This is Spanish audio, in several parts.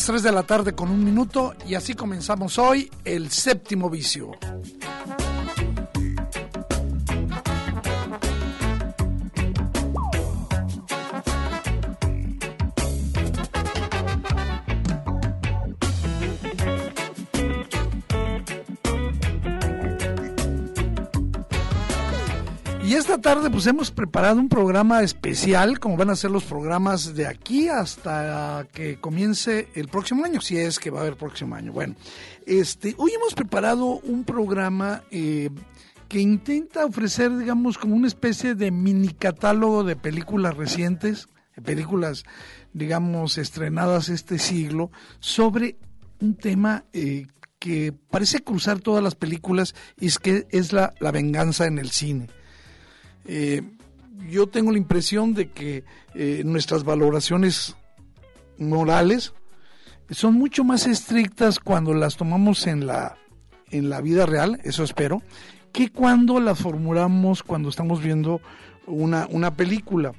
Las 3 de la tarde con un minuto y así comenzamos hoy el séptimo vicio. Tarde pues hemos preparado un programa especial, como van a ser los programas de aquí hasta que comience el próximo año, si es que va a haber próximo año. Bueno, este, hoy hemos preparado un programa eh, que intenta ofrecer, digamos, como una especie de mini catálogo de películas recientes, películas, digamos, estrenadas este siglo, sobre un tema eh, que parece cruzar todas las películas y es que es la, la venganza en el cine. Eh, yo tengo la impresión de que eh, nuestras valoraciones morales son mucho más estrictas cuando las tomamos en la, en la vida real, eso espero, que cuando las formulamos cuando estamos viendo una, una película.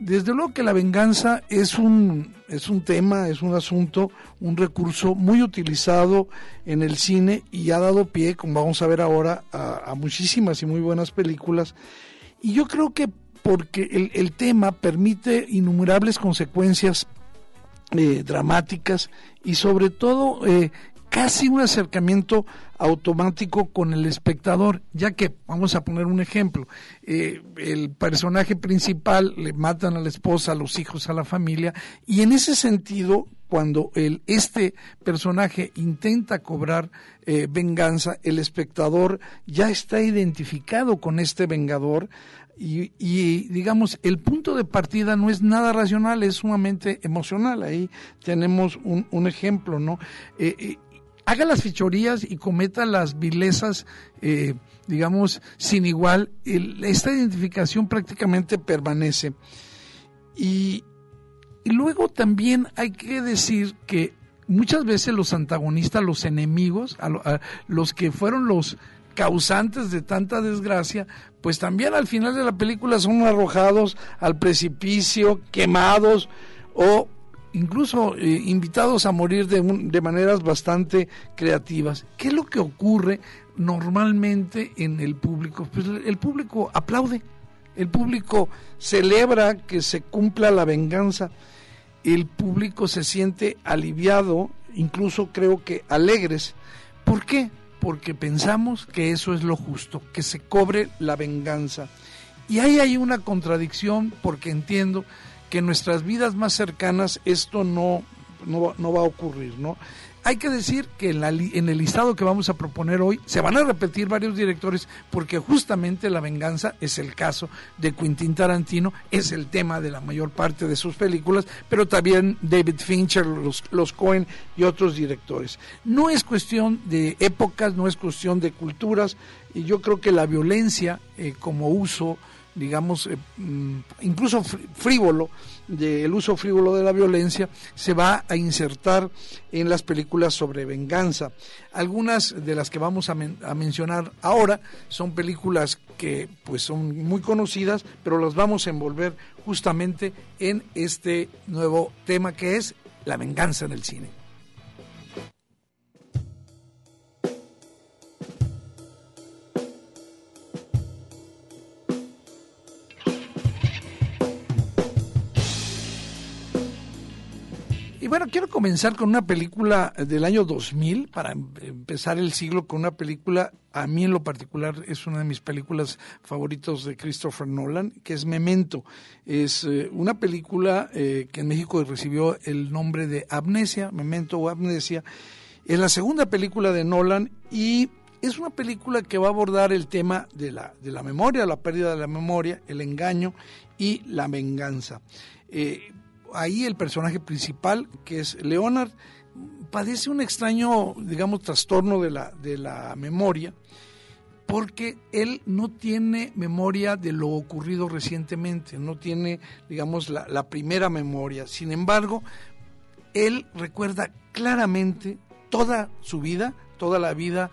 Desde luego que la venganza es un, es un tema, es un asunto, un recurso muy utilizado en el cine y ha dado pie, como vamos a ver ahora, a, a muchísimas y muy buenas películas y yo creo que porque el, el tema permite innumerables consecuencias eh, dramáticas y sobre todo eh, casi un acercamiento automático con el espectador, ya que, vamos a poner un ejemplo, eh, el personaje principal le matan a la esposa, a los hijos, a la familia, y en ese sentido, cuando el, este personaje intenta cobrar eh, venganza, el espectador ya está identificado con este vengador, y, digamos, el punto de partida no es nada racional, es sumamente emocional. Ahí tenemos un, ejemplo, ¿no? Eh, eh, haga las fichorías y cometa las vilezas, digamos, sin igual, esta identificación prácticamente permanece. Y, y luego también hay que decir que muchas veces los antagonistas, los enemigos, a, a los que fueron los causantes de tanta desgracia, pues también al final de la película son arrojados al precipicio, quemados o incluso eh, invitados a morir de, un, de maneras bastante creativas. ¿Qué es lo que ocurre normalmente en el público? Pues el público aplaude, el público celebra que se cumpla la venganza, el público se siente aliviado, incluso creo que alegres. ¿Por qué? porque pensamos que eso es lo justo, que se cobre la venganza. Y ahí hay una contradicción porque entiendo que en nuestras vidas más cercanas esto no, no, no va a ocurrir, ¿no? Hay que decir que en, la, en, el listado que vamos a proponer hoy se van a repetir varios directores porque justamente la venganza es el caso de Quentin Tarantino, es el tema de la mayor parte de sus películas, pero también David Fincher, los, los Cohen y otros directores. No es cuestión de épocas, no es cuestión de culturas, y yo creo que la violencia eh, como uso digamos, eh, incluso frívolo, del uso frívolo de la violencia, se va a insertar en las películas sobre venganza. Algunas de las que vamos a, a mencionar ahora son películas que pues son muy conocidas, pero las vamos a envolver justamente en este nuevo tema que es la venganza en el cine. Bueno, quiero comenzar con una película del año 2000, para em, empezar el siglo con una película, a mí en lo particular es una de mis películas favoritos de Christopher Nolan, que es Memento. Es eh, una película eh, que en México recibió el nombre de Amnesia, Memento o Amnesia. Es la segunda película de Nolan y es una película que va a abordar el tema de la, de la memoria, la pérdida de la memoria, el engaño y la venganza. Eh, ahí el personaje principal, que es Leonard, padece un extraño, digamos, trastorno de la, de la memoria, porque él no tiene memoria de lo ocurrido recientemente, no tiene, digamos, la, primera memoria. Sin embargo, él recuerda claramente toda su vida, toda la vida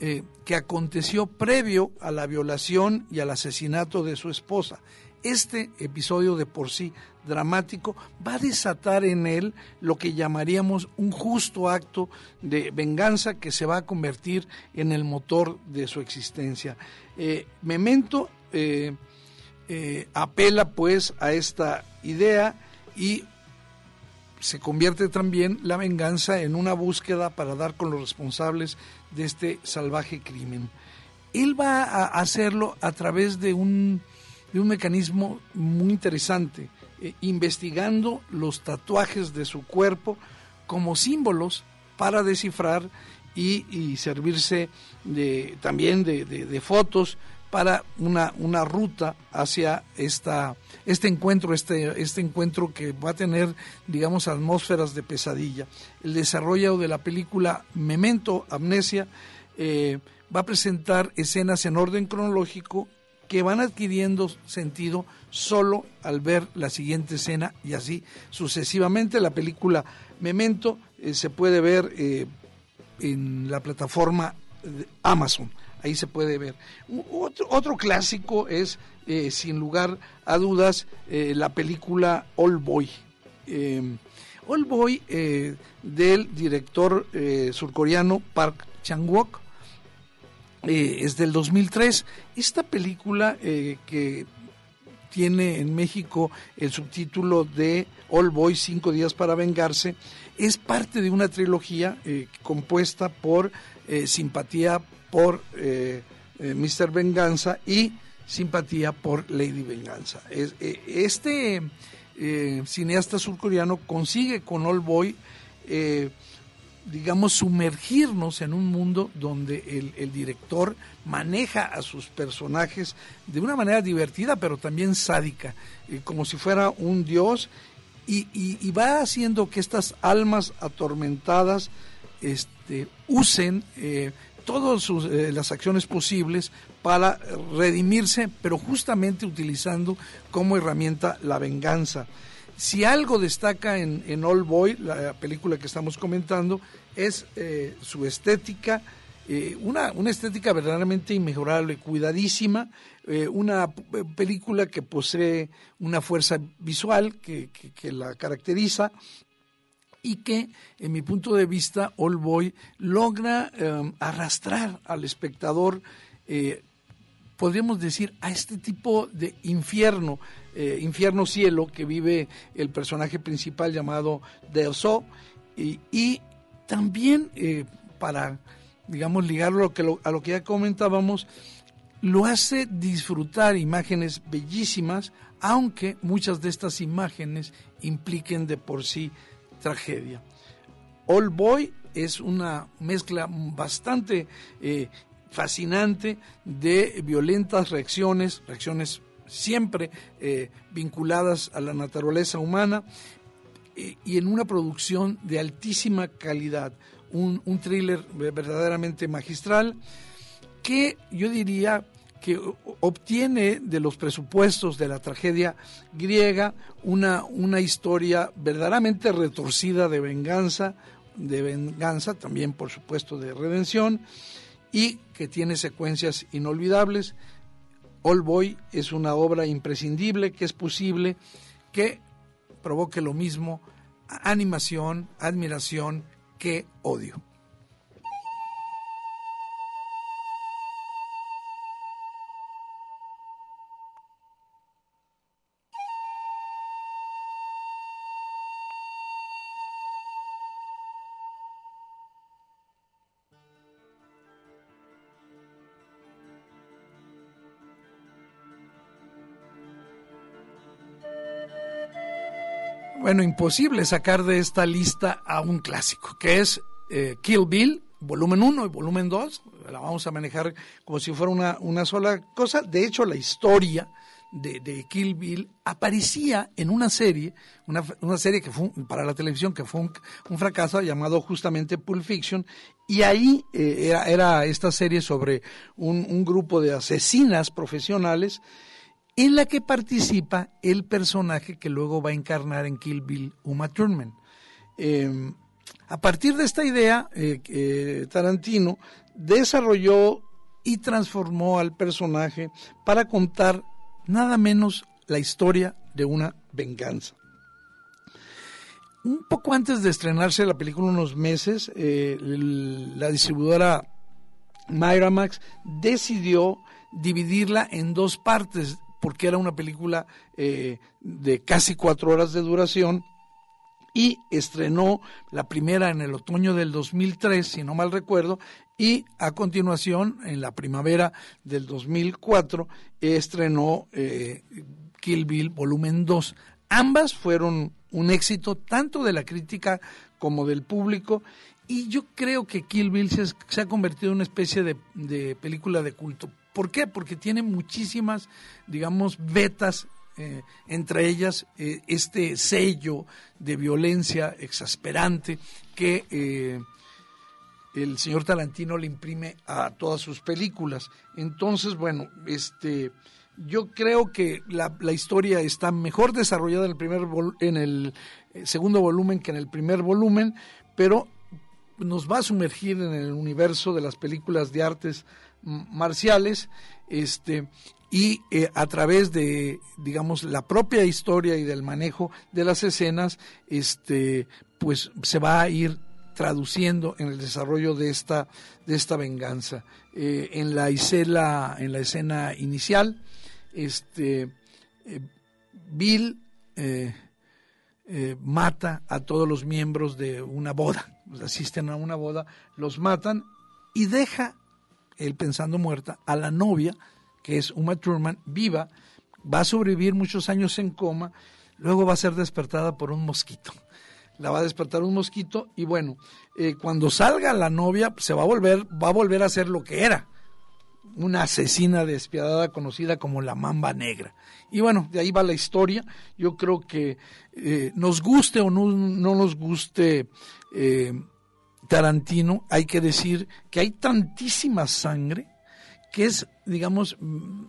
eh, que aconteció previo a la violación y al asesinato de su esposa. Este episodio de por sí dramático va a desatar en él lo que llamaríamos un justo acto de venganza que se va a convertir en el motor de su existencia. Eh, Memento eh, apela pues a esta idea y se convierte también la venganza en una búsqueda para dar con los responsables de este salvaje crimen. Él va a hacerlo a través de un, de un mecanismo muy interesante, eh, investigando los tatuajes de su cuerpo como símbolos para descifrar y, servirse de, también de fotos para una, ruta hacia esta, este encuentro, este, este encuentro que va a tener, digamos, atmósferas de pesadilla. El desarrollo de la película Memento, Amnesia, eh, va a presentar escenas en orden cronológico que van adquiriendo sentido solo al ver la siguiente escena y así sucesivamente. La película Memento eh, se puede ver eh, en la plataforma Amazon ahí se puede ver. Otro, otro clásico es, eh, sin lugar a dudas, eh, la película All Boy. Eh, All Boy del director surcoreano Park Chang-wook es del 2003. Esta película que tiene en México el subtítulo de All Boy, Cinco Días para Vengarse, es parte de una trilogía compuesta por Simpatía por eh, eh, Mr. Venganza y simpatía por Lady Venganza. Eh, este cineasta surcoreano consigue con All Boy, digamos, sumergirnos en un mundo donde el, director maneja a sus personajes de una manera divertida, pero también sádica, como si fuera un dios, y, va haciendo que estas almas atormentadas este, usen todas eh, las acciones posibles para redimirse, pero justamente utilizando como herramienta la venganza. Si algo destaca en, en All Boy, la película que estamos comentando, es eh, su estética, eh, una, una, estética verdaderamente inmejorable, cuidadísima, una película que posee una fuerza visual que, que la caracteriza, y que, en mi punto de vista, All Boy logra em, arrastrar al espectador, eh, podríamos decir, a este tipo de infierno, eh, infierno-cielo que vive el personaje principal llamado Delso, y, y también eh, para, digamos, ligarlo a lo, que a lo que ya comentábamos, lo hace disfrutar imágenes bellísimas, aunque muchas de estas imágenes impliquen de por sí tragedia. All Boy es una mezcla bastante eh, fascinante de violentas reacciones, reacciones siempre eh, vinculadas a la naturaleza humana eh, y en una producción de altísima calidad, un, un thriller verdaderamente magistral que yo diría que obtiene de los presupuestos de la tragedia griega una, una historia verdaderamente retorcida de venganza, de venganza, también por supuesto de redención, y que tiene secuencias inolvidables. All Boy es una obra imprescindible que es posible que provoque lo mismo animación, admiración que odio. Bueno, imposible sacar de esta lista a un clásico, que es eh, Kill Bill, volumen 1 y volumen 2. La vamos a manejar como si fuera una, una sola cosa. De hecho, la historia de, Kill Bill aparecía en una serie, una, una serie que fue para la televisión que fue un, fracaso llamado justamente Pulp Fiction, y ahí eh, era, esta serie sobre un, grupo de asesinas profesionales en la que participa el personaje que luego va a encarnar en Kill Bill, Uma Thurman. Em, a partir de esta idea, eh, Tarantino desarrolló y transformó al personaje para contar nada menos la historia de una venganza. Un poco antes de estrenarse la película, unos meses, eh, la distribuidora Miramax decidió dividirla en dos partes, porque era una película eh, de casi cuatro horas de duración y estrenó la primera en el otoño del 2003, si no mal recuerdo, y a continuación, en la primavera del 2004, estrenó eh, Kill Bill Volumen 2. Ambas fueron un éxito tanto de la crítica como del público y yo creo que Kill Bill se, ha convertido en una especie de, de, película de culto. ¿Por qué? Porque tiene muchísimas, digamos, vetas eh, entre ellas eh, este sello de violencia exasperante que eh, el señor Talantino le imprime a todas sus películas. Entonces, bueno, este, yo creo que la, historia está mejor desarrollada en el, primer en el segundo volumen que en el primer volumen, pero nos va a sumergir en el universo de las películas de artes marciales, este, y eh, a través de digamos la propia historia y del manejo de las escenas este pues se va a ir traduciendo en el desarrollo de esta de esta venganza. Eh, en la escena en la escena inicial este eh, Bill mata a todos los miembros de una boda asisten a una boda los matan y deja él pensando muerta a la novia que es Uma Thurman, viva, va a sobrevivir muchos años en coma, luego va a ser despertada por un mosquito. La va a despertar un mosquito y bueno, eh, cuando salga la novia se va a volver, va a volver a ser lo que era, una asesina despiadada conocida como la Mamba Negra. Y bueno, de ahí va la historia. Yo creo que eh, nos guste o no, no nos guste eh, Tarantino, hay que decir que hay tantísima sangre que es, digamos, mm,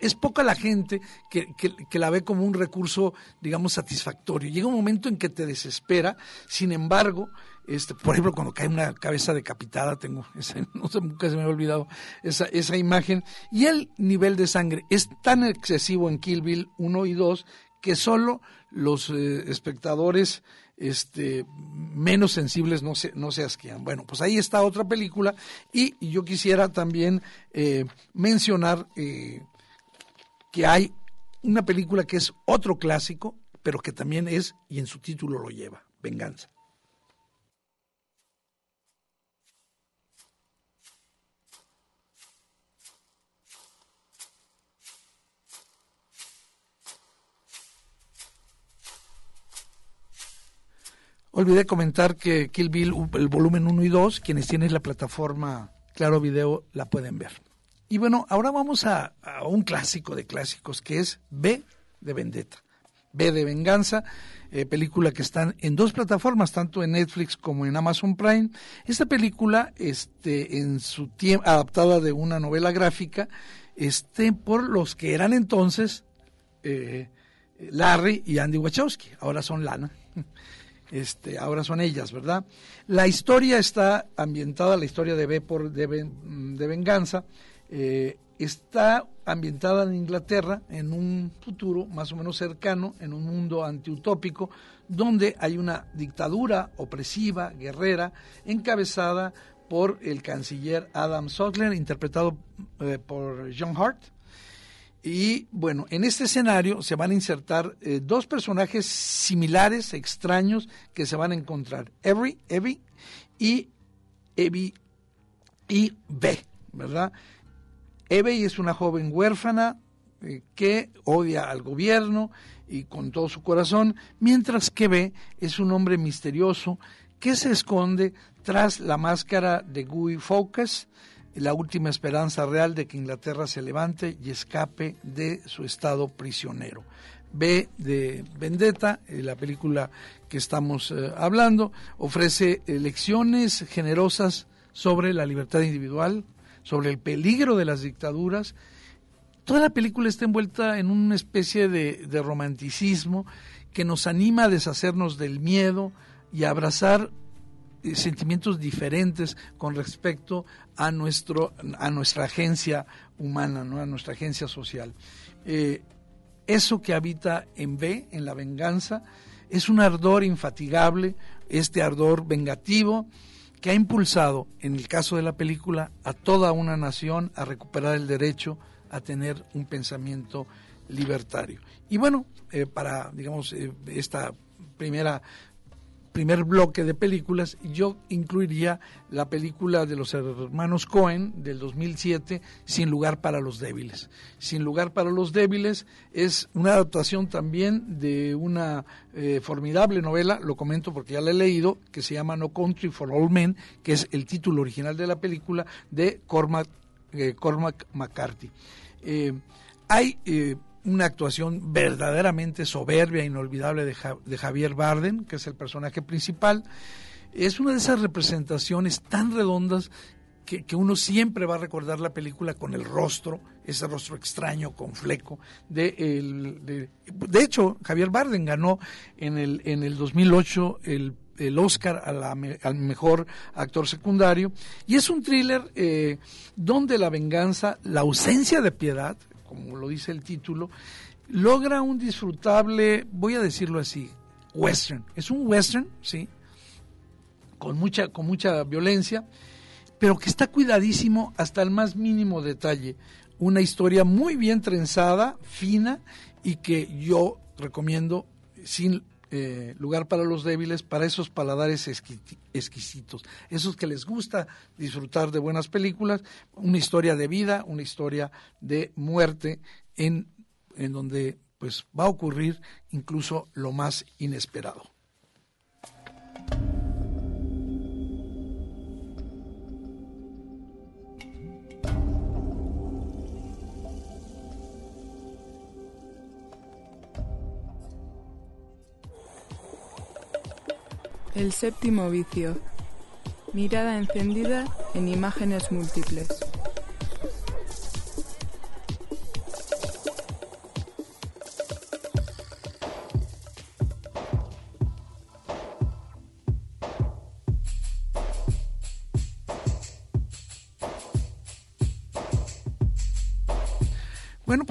es poca la gente que, que, la ve como un recurso, digamos, satisfactorio. Llega un momento en que te desespera, sin embargo, este, por ejemplo, cuando cae una cabeza decapitada, tengo, no sé, nunca se me ha olvidado esa, esa imagen, y el nivel de sangre es tan excesivo en Kill Bill 1 y 2 que solo los eh, espectadores este, menos sensibles no se, no se asquean. Bueno, pues ahí está otra película y, yo quisiera también eh, mencionar eh, que hay una película que es otro clásico, pero que también es, y en su título lo lleva, Venganza. Olvidé comentar que Kill Bill, el volumen 1 y 2, quienes tienen la plataforma Claro Video la pueden ver. Y bueno, ahora vamos a, un clásico de clásicos que es B de Vendetta. B de Venganza, eh, película que está en dos plataformas, tanto en Netflix como en Amazon Prime. Esta película, este, en su tiempo, adaptada de una novela gráfica, este, por los que eran entonces eh, Larry y Andy Wachowski, ahora son Lana. Este, ahora son ellas, ¿verdad? La historia está ambientada, la historia de B por de, venganza, eh, está ambientada en Inglaterra en un futuro más o menos cercano, en un mundo antiutópico, donde hay una dictadura opresiva, guerrera, encabezada por el canciller Adam Sutler, interpretado eh, por John Hart, y bueno, en este escenario se van a insertar eh, dos personajes similares, extraños, que se van a encontrar. Evie, Evie y Evie y B, ¿verdad? Evie es una joven huérfana eh, que odia al gobierno y con todo su corazón, mientras que B es un hombre misterioso que se esconde tras la máscara de Guy Fawkes, la última esperanza real de que Inglaterra se levante y escape de su estado prisionero. B de Vendetta, eh, la película que estamos eh, hablando, ofrece lecciones generosas sobre la libertad individual, sobre el peligro de las dictaduras. Toda la película está envuelta en una especie de, de romanticismo que nos anima a deshacernos del miedo y a abrazar sentimientos diferentes con respecto a nuestro a nuestra agencia humana, ¿no? a nuestra agencia social. Eh, eso que habita en B, en la venganza, es un ardor infatigable, este ardor vengativo que ha impulsado, en el caso de la película, a toda una nación a recuperar el derecho a tener un pensamiento libertario. Y bueno, eh, para, digamos, esta primera primer bloque de películas, yo incluiría la película de los hermanos Cohen del 2007, Sin lugar para los débiles. Sin lugar para los débiles es una adaptación también de una eh, formidable novela, lo comento porque ya la he leído, que se llama No Country for All Men, que es el título original de la película de Cormac, eh, Cormac McCarthy. Eh, hay una actuación verdaderamente soberbia, e inolvidable de, Javier Barden, que es el personaje principal. Es una de esas representaciones tan redondas que, uno siempre va a recordar la película con el rostro, ese rostro extraño con fleco. De, el, de, hecho, Javier Barden ganó en el, en el 2008 el, el Oscar al mejor actor secundario. Y es un thriller eh, donde la venganza, la ausencia de piedad, como lo dice el título, logra un disfrutable, voy a decirlo así, western. Es un western, sí, con mucha, con mucha violencia, pero que está cuidadísimo hasta el más mínimo detalle. Una historia muy bien trenzada, fina, y que yo recomiendo sin eh, lugar para los débiles, para esos paladares exquisitos, esos que les gusta disfrutar de buenas películas, una historia de vida, una historia de muerte en, en donde pues va a ocurrir incluso lo más inesperado. El séptimo vicio. Mirada encendida en imágenes múltiples.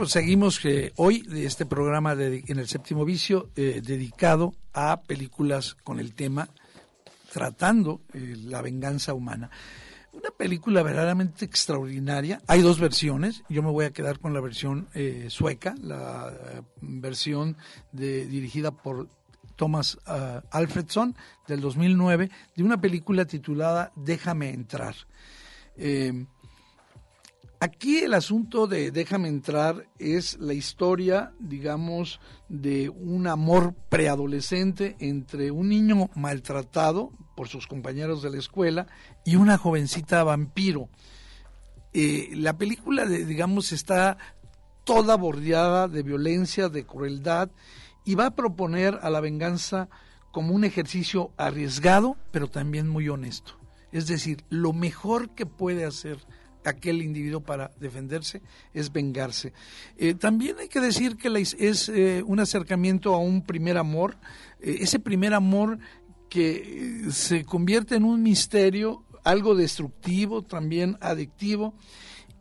Seguimos eh, hoy este programa en el séptimo vicio eh, dedicado a películas con el tema tratando eh, la venganza humana. Una película verdaderamente extraordinaria. Hay dos versiones. Yo me voy a quedar con la versión eh, sueca, la versión de, dirigida por Thomas Alfredson del 2009, de una película titulada Déjame entrar. Aquí el asunto de Déjame entrar es la historia, digamos, de un amor preadolescente entre un niño maltratado por sus compañeros de la escuela y una jovencita vampiro. Eh, la película, digamos, está toda bordeada de violencia, de crueldad y va a proponer a la venganza como un ejercicio arriesgado, pero también muy honesto. Es decir, lo mejor que puede hacer aquel individuo para defenderse es vengarse. Eh, también hay que decir que es eh, un acercamiento a un primer amor, eh, ese primer amor que se convierte en un misterio, algo destructivo, también adictivo,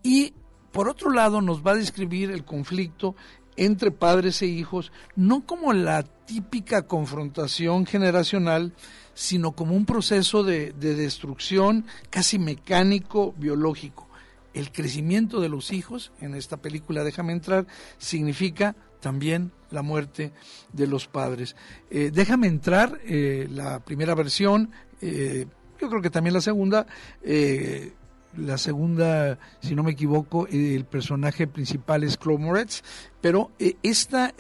y por otro lado nos va a describir el conflicto entre padres e hijos, no como la típica confrontación generacional, sino como un proceso de destrucción casi mecánico, biológico el crecimiento de los hijos, en esta película Déjame entrar, significa también la muerte de los padres. Eh, Déjame entrar, eh, la primera versión, eh, yo creo que también la segunda, la segunda, si no me equivoco, el personaje principal es Claude Moretz, pero esta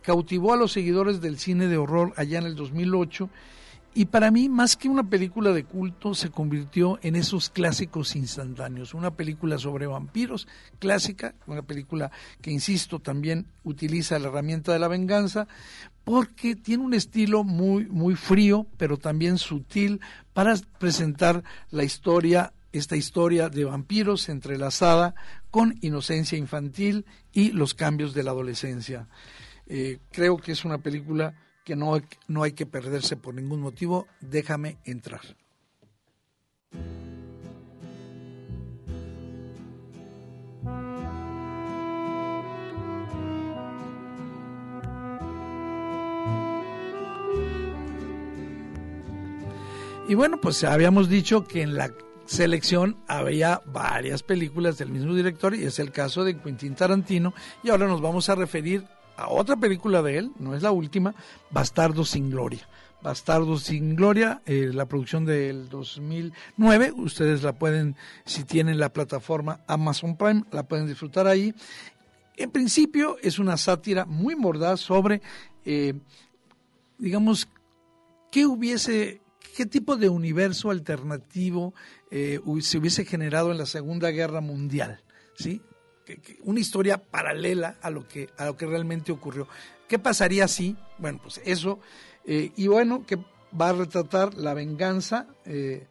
cautivó a los seguidores del cine de horror allá en el 2008 y para mí, más que una película de culto, se convirtió en esos clásicos instantáneos. Una película sobre vampiros, clásica, una película que, insisto, también utiliza la herramienta de la venganza, porque tiene un estilo muy, muy frío, pero también sutil, para presentar la historia, esta historia de vampiros entrelazada con inocencia infantil y los cambios de la adolescencia. Eh, creo que es una película que no, no hay que perderse por ningún motivo, déjame entrar. Y bueno, pues habíamos dicho que en la selección había varias películas del mismo director y es el caso de Quentin Tarantino y ahora nos vamos a referir otra película de él, no es la última, Bastardo sin Gloria. Bastardo sin Gloria, eh, la producción del 2009, ustedes la pueden, si tienen la plataforma Amazon Prime, la pueden disfrutar ahí. En principio es una sátira muy mordaz sobre, eh, digamos, qué hubiese, qué tipo de universo alternativo eh, se hubiese generado en la Segunda Guerra Mundial, ¿sí? Una historia paralela a lo que a lo que realmente ocurrió. ¿Qué pasaría si? Bueno, pues eso eh, y bueno que va a retratar la venganza, eh,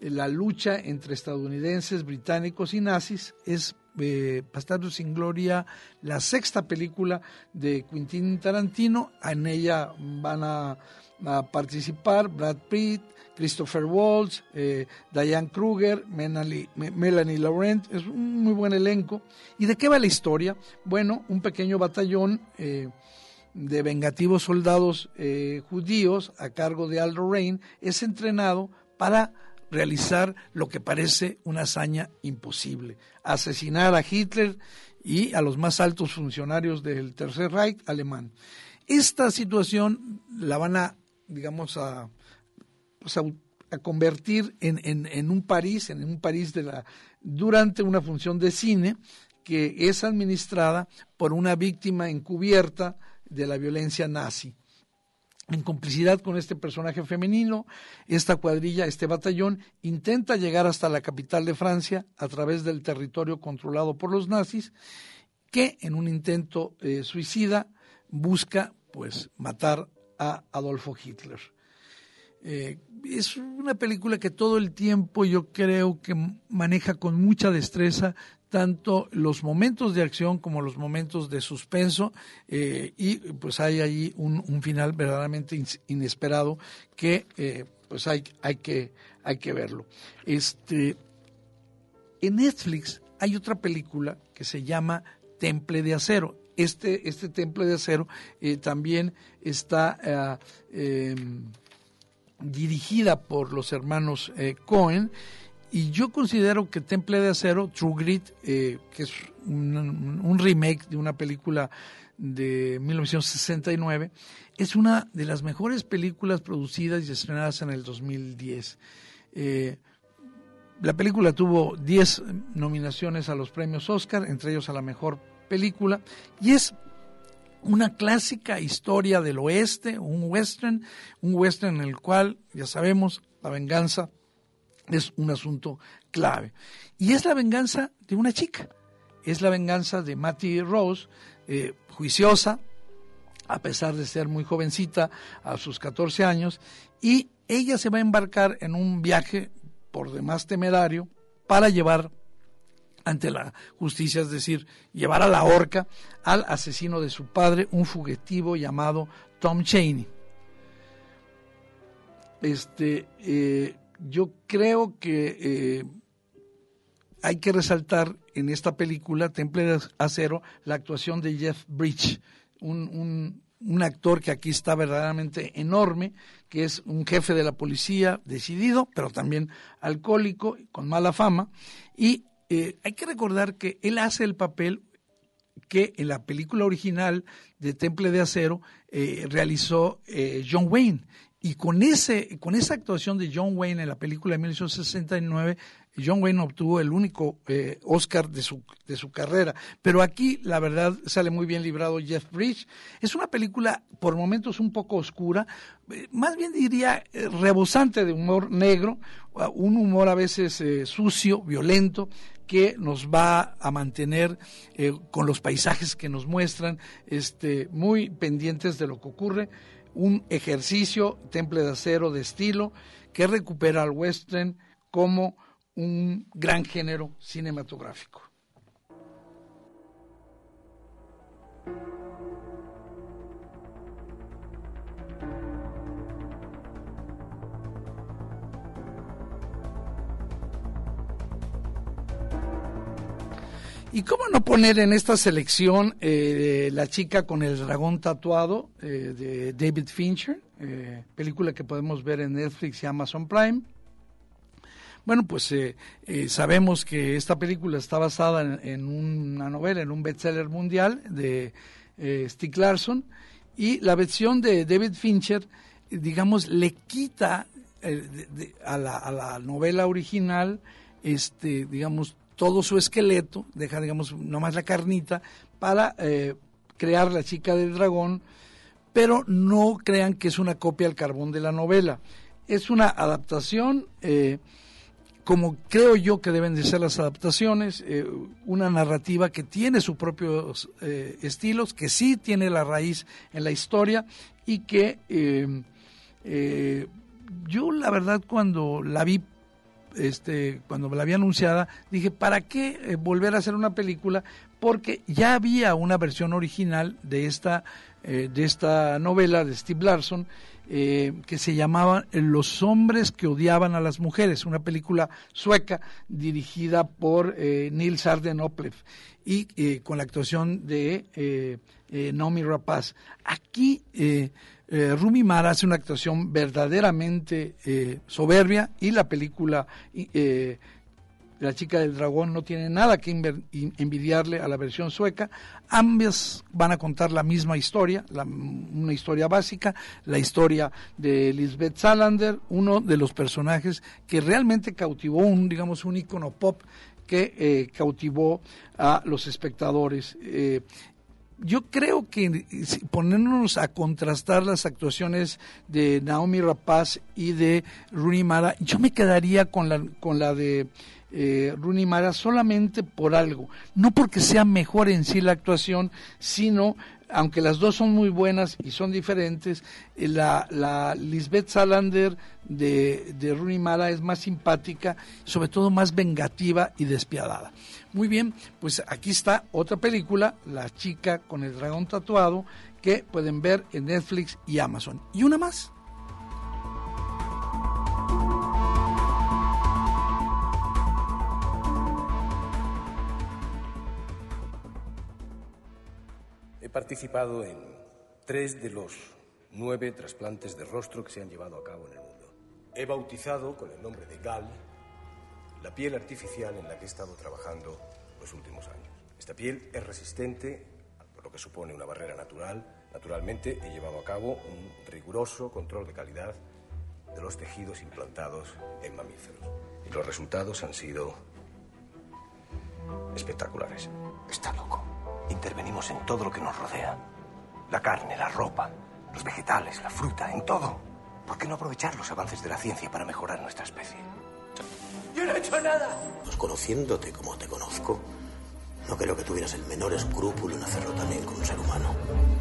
la lucha entre estadounidenses, británicos y nazis es eh, sin Gloria, la sexta película de Quentin Tarantino. En ella van a participar Brad Pitt, Christopher Waltz, eh, Diane Kruger, Melanie, Laurent, es un muy buen elenco. ¿Y de qué va la historia? Bueno, un pequeño batallón eh, de vengativos soldados eh, judíos a cargo de Al Lorraine es entrenado para realizar lo que parece una hazaña imposible, asesinar a Hitler y a los más altos funcionarios del Tercer Reich alemán. Esta situación la van a, digamos, a pues, a, convertir en, en, un París, en un París de la, durante una función de cine que es administrada por una víctima encubierta de la violencia nazi. En complicidad con este personaje femenino, esta cuadrilla, este batallón, intenta llegar hasta la capital de Francia a través del territorio controlado por los nazis, que en un intento eh, suicida busca pues matar a Adolfo Hitler. Eh, es una película que todo el tiempo yo creo que maneja con mucha destreza tanto los momentos de acción como los momentos de suspenso eh, y pues hay ahí un, final verdaderamente inesperado que eh, pues hay, hay, que, hay que verlo. Este, en Netflix hay otra película que se llama Temple de Acero. Este, este Temple de Acero también está em, dirigida por los hermanos eh, Cohen. Y yo considero que Temple de Acero, True Grit, eh, que es un, remake de una película de 1969, es una de las mejores películas producidas y estrenadas en el 2010. Eh, la película tuvo 10 nominaciones a los premios Oscar, entre ellos a la mejor película, y es una clásica historia del oeste, un western, un western en el cual, ya sabemos, la venganza es un asunto clave. Y es la venganza de una chica, es la venganza de Matty Rose, eh, juiciosa, a pesar de ser muy jovencita, a sus 14 años, y ella se va a embarcar en un viaje por demás temerario para llevar ante la justicia, es decir, llevar a la horca al asesino de su padre, un fugitivo llamado Tom Cheney. Este, eh, yo creo que eh, hay que resaltar en esta película, Temple de Acero, la actuación de Jeff Bridge, un, un actor que aquí está verdaderamente enorme, que es un jefe de la policía decidido, pero también alcohólico, con mala fama, y eh, hay que recordar que él hace el papel que en la película original de Temple de Acero eh, realizó eh, John Wayne. y con, ese, con esa actuación de John Wayne en la película de 1969, John Wayne obtuvo el único Oscar de su, de su carrera. Pero aquí, la verdad, sale muy bien librado Jeff Bridge. Es una película, por momentos, un poco oscura, más bien diría rebosante de humor negro, un humor a veces sucio, violento, que nos va a mantener con los paisajes que nos muestran, este, muy pendientes de lo que ocurre un ejercicio, temple de acero de estilo, que recupera al western como un gran género cinematográfico. ¿Y cómo no poner en esta selección eh, La chica con el dragón tatuado eh, de David Fincher, eh, película que podemos ver en Netflix y Amazon Prime? Bueno, pues sabemos que esta película está basada en, una novela, en un bestseller mundial de Stieg Larsson, y la versión de David Fincher, digamos, le quita a, la, a la novela original, este, digamos, todo su esqueleto, deja, digamos, nomás la carnita, para eh, crear la chica del dragón, pero no crean que es una copia al carbón de la novela. Es una adaptación, eh, como creo yo que deben de ser las adaptaciones, eh, una narrativa que tiene sus propios estilos, que sí tiene la raíz en la historia y que yo la verdad cuando la vi este, cuando me la había anunciada, dije, ¿para qué eh, volver a hacer una película? Porque ya había una versión original de esta, eh, de esta novela de Steve Larson eh, que se llamaba Los hombres que odiaban a las mujeres, una película sueca dirigida por Nils Arden Oplev y con la actuación de Naomi Rapaz. Aquí eh, Rumi Mara hace una actuación verdaderamente eh, soberbia y la película eh, La chica del dragón no tiene nada que envidiarle a la versión sueca. Ambas van a contar la misma historia, una historia básica, la historia de Lisbeth Salander, uno de los personajes que realmente cautivó un, digamos, un icono pop que cautivó a los espectadores yo creo que ponernos a contrastar las actuaciones de Naomi Rapaz y de Rooney Mara, yo me quedaría con la, con la de eh, Mara solamente por algo, no porque sea mejor en sí la actuación, sino aunque las dos son muy buenas y son diferentes, eh, la, la Lisbeth Salander de, de Rooney Mara es más simpática, sobre todo más vengativa y despiadada. Muy bien, pues aquí está otra película, La chica con el dragón tatuado, que pueden ver en Netflix y Amazon. Y una más. He participado en tres de los nueve trasplantes de rostro que se han llevado a cabo en el mundo. He bautizado con el nombre de Gal la piel artificial en la que he estado trabajando los últimos años. Esta piel es resistente, por lo que supone una barrera natural. Naturalmente, he llevado a cabo un riguroso control de calidad de los tejidos implantados en mamíferos. Y los resultados han sido espectaculares. Está loco. Intervenimos en todo lo que nos rodea. La carne, la ropa, los vegetales, la fruta, en todo. ¿Por qué no aprovechar los avances de la ciencia para mejorar nuestra especie? Yo no he hecho nada. Pues conociéndote como te conozco, no creo que tuvieras el menor escrúpulo en hacerlo también con un ser humano.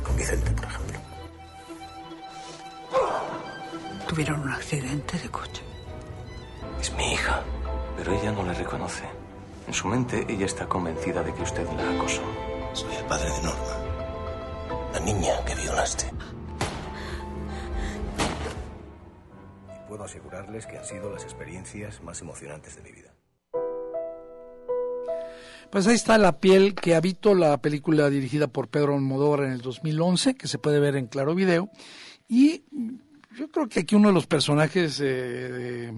Con Vicente, por ejemplo. Tuvieron un accidente de coche. Es mi hija, pero ella no le reconoce. En su mente, ella está convencida de que usted la acosó. Soy el padre de Norma, la niña que violaste. puedo asegurarles que han sido las experiencias más emocionantes de mi vida. Pues ahí está La piel que habito, la película dirigida por Pedro Almodóvar en el 2011, que se puede ver en Claro Video. Y yo creo que aquí uno de los personajes eh, de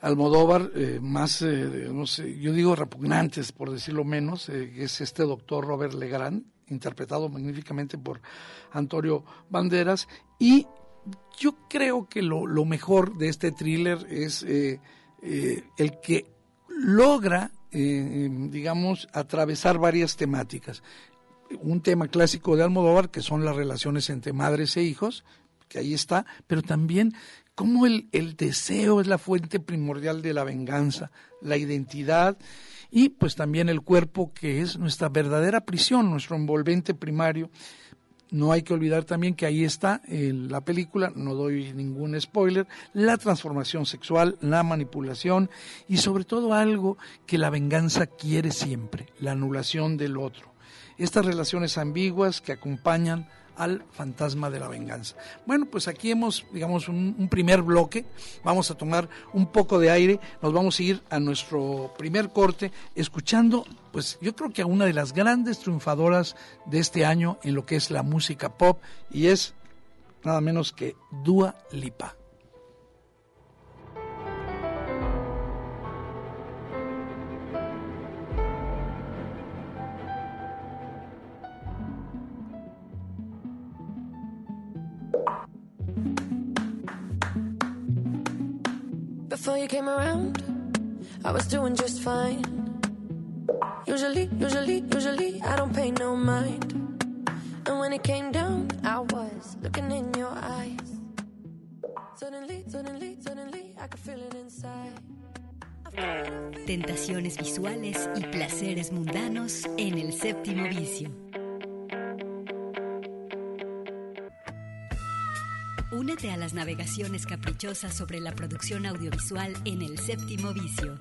Almodóvar eh, más, eh, no sé, yo digo repugnantes, por decirlo menos, es este doctor Robert Legrand, interpretado magníficamente por Antonio Banderas, y yo creo que lo, mejor de este thriller es eh, eh, el que logra, eh, digamos, atravesar varias temáticas. Un tema clásico de Almodóvar, que son las relaciones entre madres e hijos, que ahí está, pero también cómo el, el deseo es la fuente primordial de la venganza, la identidad y pues también el cuerpo que es nuestra verdadera prisión, nuestro envolvente primario no hay que olvidar también que ahí está en la película, no doy ningún spoiler, la transformación sexual, la manipulación y sobre todo algo que la venganza quiere siempre, la anulación del otro. Estas relaciones ambiguas que acompañan al fantasma de la venganza. Bueno, pues aquí hemos, digamos, un, primer bloque. Vamos a tomar un poco de aire. Nos vamos a ir a nuestro primer corte escuchando, pues yo creo que a una de las grandes triunfadoras de este año en lo que es la música pop y es nada menos que Dua Lipa. You came around, I was doing just fine. Usually, usually, usually, I don't pay no mind. And when it came down, I was looking in your eyes. Suddenly, suddenly, suddenly, I could feel it inside. Tentaciones visuales y placeres mundanos en el séptimo vicio. Únete a las navegaciones caprichosas sobre la producción audiovisual en el séptimo vicio.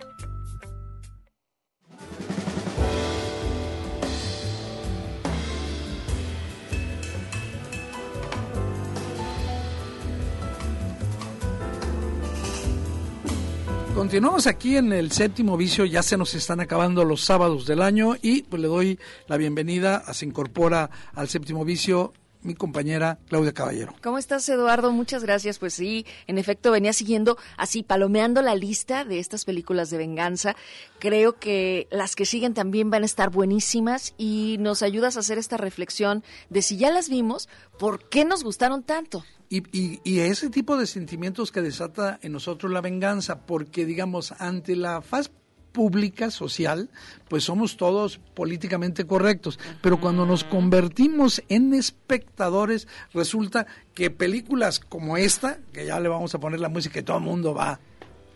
Continuamos aquí en el séptimo vicio, ya se nos están acabando los sábados del año y pues le doy la bienvenida, a se incorpora al séptimo vicio mi compañera Claudia Caballero. ¿Cómo estás, Eduardo? Muchas gracias. Pues sí, en efecto, venía siguiendo así, palomeando la lista de estas películas de venganza. Creo que las que siguen también van a estar buenísimas y nos ayudas a hacer esta reflexión de si ya las vimos, ¿por qué nos gustaron tanto? Y, y, y, ese tipo de sentimientos que desata en nosotros la venganza, porque digamos, ante la faz pública, social, pues somos todos políticamente correctos. Pero cuando nos convertimos en espectadores, resulta que películas como esta, que ya le vamos a poner la música que todo el mundo va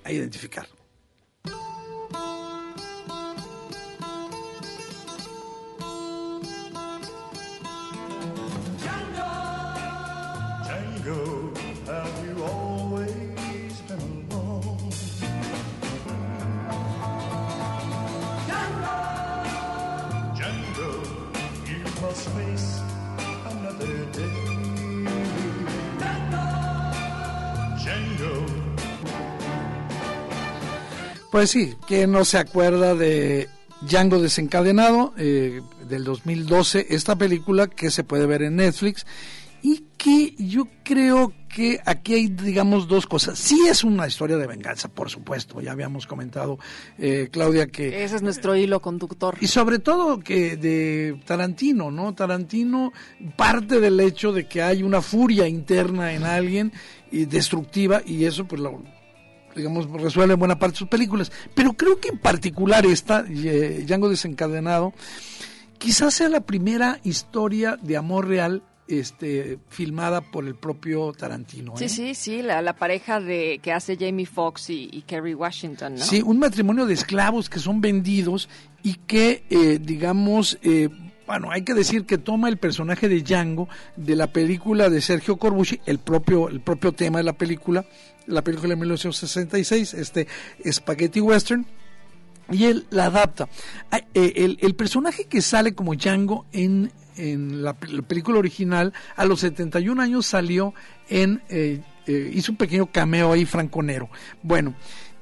a identificar. Pues sí, que no se acuerda de Django desencadenado eh, del 2012, esta película que se puede ver en Netflix y que yo creo que aquí hay, digamos, dos cosas. Sí es una historia de venganza, por supuesto, ya habíamos comentado, eh, Claudia, que... Ese es nuestro hilo conductor. Y sobre todo que de Tarantino, ¿no? Tarantino parte del hecho de que hay una furia interna en alguien y destructiva y eso pues lo digamos, resuelve buena parte de sus películas. Pero creo que en particular esta, eh, Django desencadenado, quizás sea la primera historia de amor real este, filmada por el propio Tarantino. Sí, ¿eh? sí, sí, la, pareja de que hace Jamie Foxx y, Kerry Washington, ¿no? Sí, un matrimonio de esclavos que son vendidos y que, eh, digamos, eh, bueno, hay que decir que toma el personaje de Django de la película de Sergio Corbucci, el propio, el propio tema de la película, la película de 1966, este Spaghetti Western, y él la adapta. El, el personaje que sale como Django en en la, película original, a los 71 años salió en, eh, eh, hizo un pequeño cameo ahí franconero. Bueno,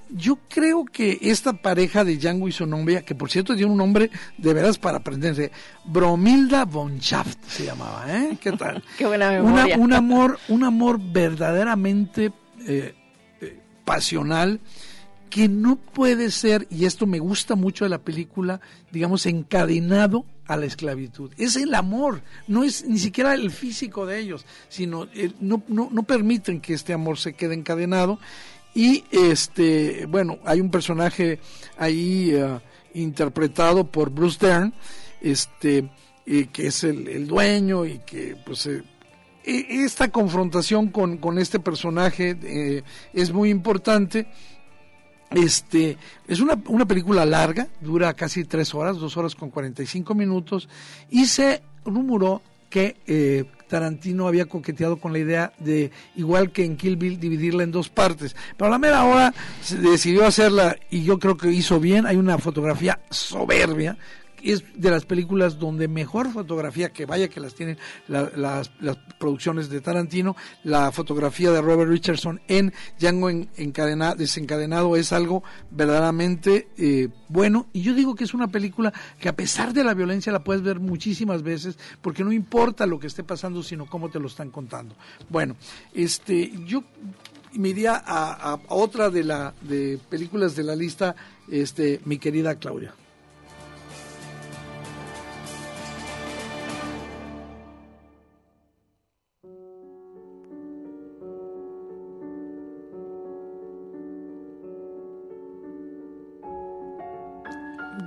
yo creo que esta pareja de Django y su novia, que por cierto tiene un nombre de veras para aprenderse, Bromilda von Schaft se llamaba, ¿eh? ¿Qué tal? Qué buena memoria. un amor, un amor verdaderamente eh, pasional que no puede ser, y esto me gusta mucho de la película, digamos, encadenado a la esclavitud. Es el amor, no es ni siquiera el físico de ellos, sino eh, no, no, no permiten que este amor se quede encadenado. Y este, bueno, hay un personaje ahí eh, interpretado por Bruce Dern, este, que es el, dueño y que pues e, esta confrontación con, con este personaje es muy importante. Este, es una, una, película larga, dura casi tres horas, dos horas con 45 minutos, y se rumoró que eh, Tarantino había coqueteado con la idea de, igual que en Kill Bill, dividirla en dos partes. Pero a la mera hora se decidió hacerla y yo creo que hizo bien. Hay una fotografía soberbia es de las películas donde mejor fotografía, que vaya que las tienen las, producciones de Tarantino, la fotografía de Robert Richardson en Django encadenado, desencadenado es algo verdaderamente eh, bueno. Y yo digo que es una película que a pesar de la violencia la puedes ver muchísimas veces, porque no importa lo que esté pasando, sino cómo te lo están contando. Bueno, este, yo me iría a, a, otra de la de películas de la lista, este, mi querida Claudia.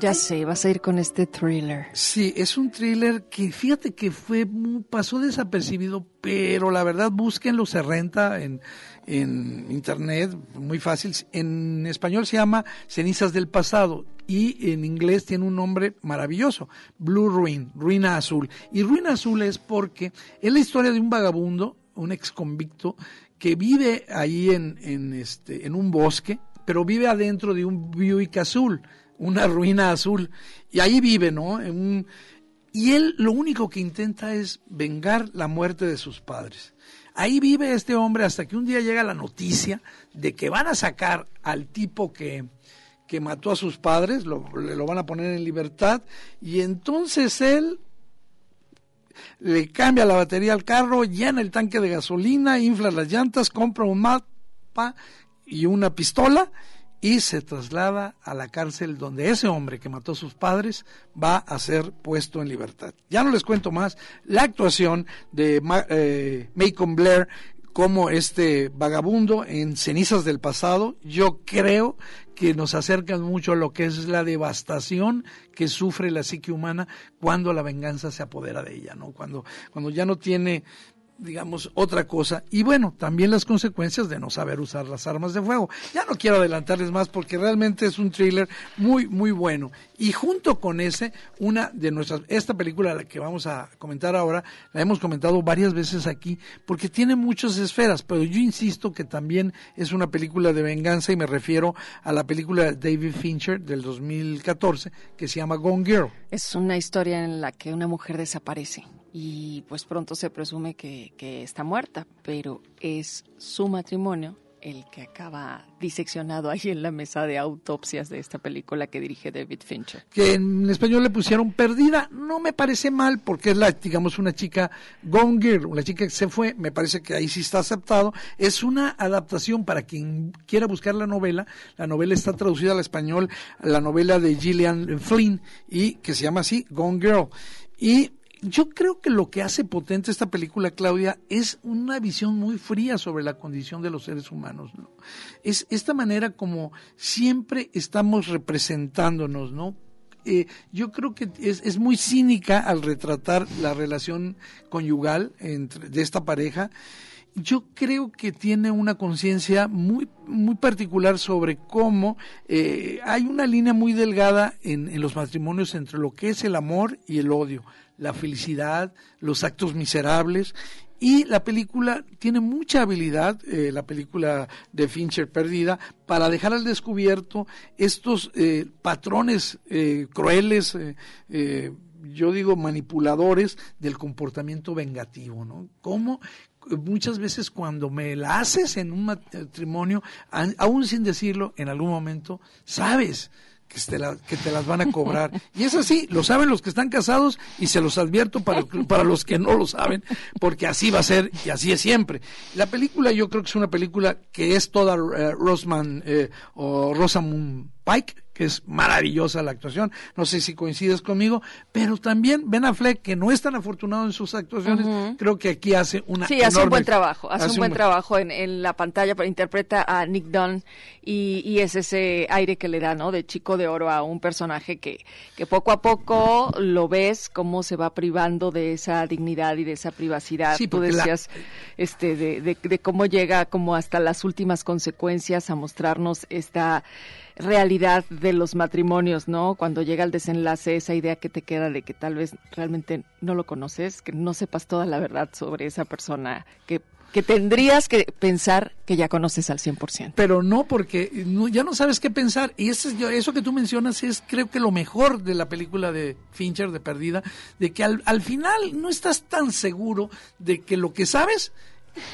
Ya sé, vas a ir con este thriller. Sí, es un thriller que fíjate que fue pasó desapercibido, pero la verdad búsquenlo, se renta en, internet, muy fácil. En español se llama Cenizas del Pasado y en inglés tiene un nombre maravilloso, Blue Ruin, Ruina Azul. Y Ruina Azul es porque es la historia de un vagabundo, un ex convicto, que vive ahí en, en, este, en un bosque, pero vive adentro de un Buick azul una ruina azul. Y ahí vive, ¿no? y él lo único que intenta es vengar la muerte de sus padres. Ahí vive este hombre hasta que un día llega la noticia de que van a sacar al tipo que, que mató a sus padres, lo, lo van a poner en libertad, y entonces él le cambia la batería al carro, llena el tanque de gasolina, infla las llantas, compra un mapa y una pistola y se traslada a la cárcel donde ese hombre que mató a sus padres va a ser puesto en libertad. Ya no les cuento más la actuación de eh, Macon Blair como este vagabundo en cenizas del pasado, yo creo que nos acercan mucho a lo que es la devastación que sufre la psique humana cuando la venganza se apodera de ella, ¿no? Cuando, cuando ya no tiene digamos, otra cosa. Y bueno, también las consecuencias de no saber usar las armas de fuego. Ya no quiero adelantarles más porque realmente es un thriller muy, muy bueno. Y junto con ese, una de nuestras, esta película, la que vamos a comentar ahora, la hemos comentado varias veces aquí porque tiene muchas esferas, pero yo insisto que también es una película de venganza y me refiero a la película de David Fincher del 2014 que se llama Gone Girl. Es una historia en la que una mujer desaparece y pues pronto se presume que, que está muerta, pero es su matrimonio el que acaba diseccionado ahí en la mesa de autopsias de esta película que dirige David Fincher. Que en español le pusieron perdida, no me parece mal porque es la, digamos, una chica gone girl, una chica que se fue, me parece que ahí sí está aceptado. Es una adaptación para quien quiera buscar la novela. La novela está traducida al español, la novela de Gillian Flynn y que se llama así, Gone Girl. Y yo creo que lo que hace potente esta película, Claudia, es una visión muy fría sobre la condición de los seres humanos. ¿no? Es esta manera como siempre estamos representándonos, ¿no? Eh, yo creo que es, es, muy cínica al retratar la relación conyugal entre, de esta pareja. Yo creo que tiene una conciencia muy, muy particular sobre cómo eh, hay una línea muy delgada en, en los matrimonios entre lo que es el amor y el odio la felicidad, los actos miserables. Y la película tiene mucha habilidad, eh, la película de Fincher Perdida, para dejar al descubierto estos eh, patrones crueles, yo digo manipuladores del comportamiento vengativo, ¿no? Cómo muchas veces cuando me la haces en un matrimonio, aún sin decirlo, en algún momento, sabes que te, que te las van a cobrar. Y es así, lo saben los que están casados y se los advierto para, para los que no lo saben, porque así va a ser y así es siempre. La película yo creo que es una película que es toda uh, Rosman eh, o Rosamund Pike, que es maravillosa la actuación. No sé si coincides conmigo, pero también Ben Affleck, que no es tan afortunado en sus actuaciones, creo que aquí hace una. Sí, hace un buen trabajo, hace, un buen trabajo en, en la pantalla, interpreta a Nick Dunn y, y, es ese aire que le da, ¿no? De chico de oro a un personaje que, que poco a poco lo ves cómo se va privando de esa dignidad y de esa privacidad. Sí, Tú decías, este, de, de, de cómo llega como hasta las últimas consecuencias a mostrarnos esta realidad de los matrimonios, ¿no? Cuando llega el desenlace, esa idea que te queda de que tal vez realmente no lo conoces, que no sepas toda la verdad sobre esa persona, que, que tendrías que pensar que ya conoces al 100%. Pero no, porque ya no sabes qué pensar. Y eso, eso que tú mencionas es creo que lo mejor de la película de Fincher, de Perdida, de que al, al final no estás tan seguro de que lo que sabes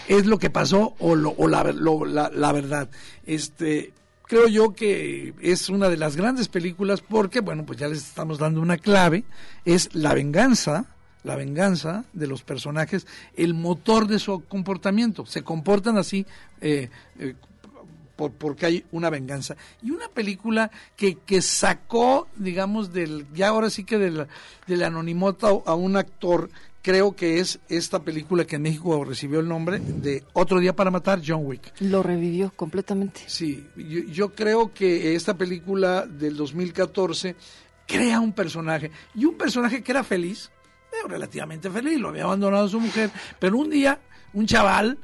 es lo que pasó o, lo, la, la, la verdad. Este, creo yo que es una de las grandes películas porque, bueno, pues ya les estamos dando una clave, es la venganza, la venganza de los personajes, el motor de su comportamiento. Se comportan así eh, eh, porque hay una venganza. Y una película que, que sacó, digamos, del, ya ahora sí que del, del anonimato a un actor creo que es esta película que en México recibió el nombre de Otro Día para Matar, John Wick. Lo revivió completamente. Sí, yo, creo que esta película del 2014 crea un personaje, y un personaje que era feliz, relativamente feliz, lo había abandonado a su mujer, pero un día un chaval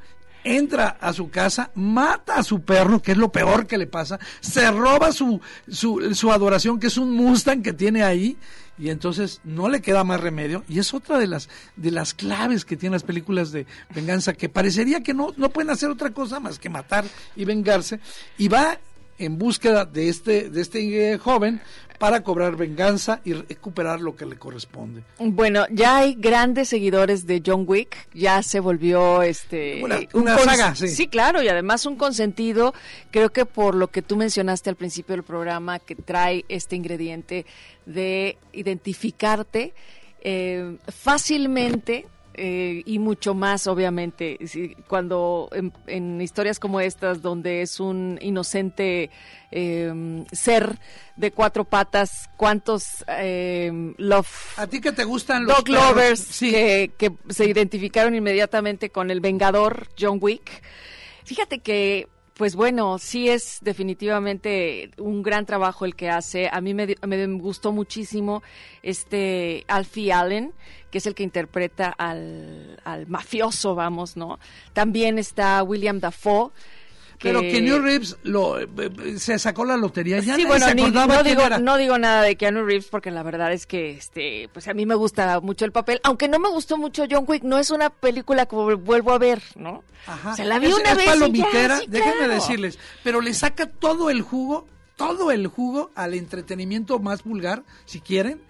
entra a su casa, mata a su perro, que es lo peor que le pasa, se roba su, su, su adoración, que es un Mustang que tiene ahí, y entonces no le queda más remedio y es otra de las de las claves que tienen las películas de venganza que parecería que no no pueden hacer otra cosa más que matar y vengarse y va en búsqueda de este de este joven para cobrar venganza y recuperar lo que le corresponde. Bueno, ya hay grandes seguidores de John Wick, ya se volvió este una, saga, sí. sí. claro, y además un consentido, creo que por lo que tú mencionaste al principio del programa que trae este ingrediente de identificarte eh, fácilmente eh, y mucho más, obviamente, cuando en, historias como estas, donde es un inocente em, ser de cuatro patas, ¿cuántos eh, love? ¿A ti que te gustan los dog lovers que, que se identificaron inmediatamente con el Vengador John Wick? Fíjate que pues bueno, sí es definitivamente un gran trabajo el que hace. A mí me, me gustó muchísimo este Alfie Allen, que es el que interpreta al, al mafioso, vamos, ¿no? También está William Dafoe pero Keanu Reeves lo, eh, eh, se sacó la lotería ya sí, bueno, no, digo, no digo nada de Keanu Reeves porque la verdad es que este pues a mí me gusta mucho el papel, aunque no me gustó mucho John Wick, no es una película que vuelvo a ver, ¿no? Ajá. Se la vi una vez palomitera, déjenme decirles, pero le saca todo el jugo, todo el jugo al entretenimiento más vulgar, si quieren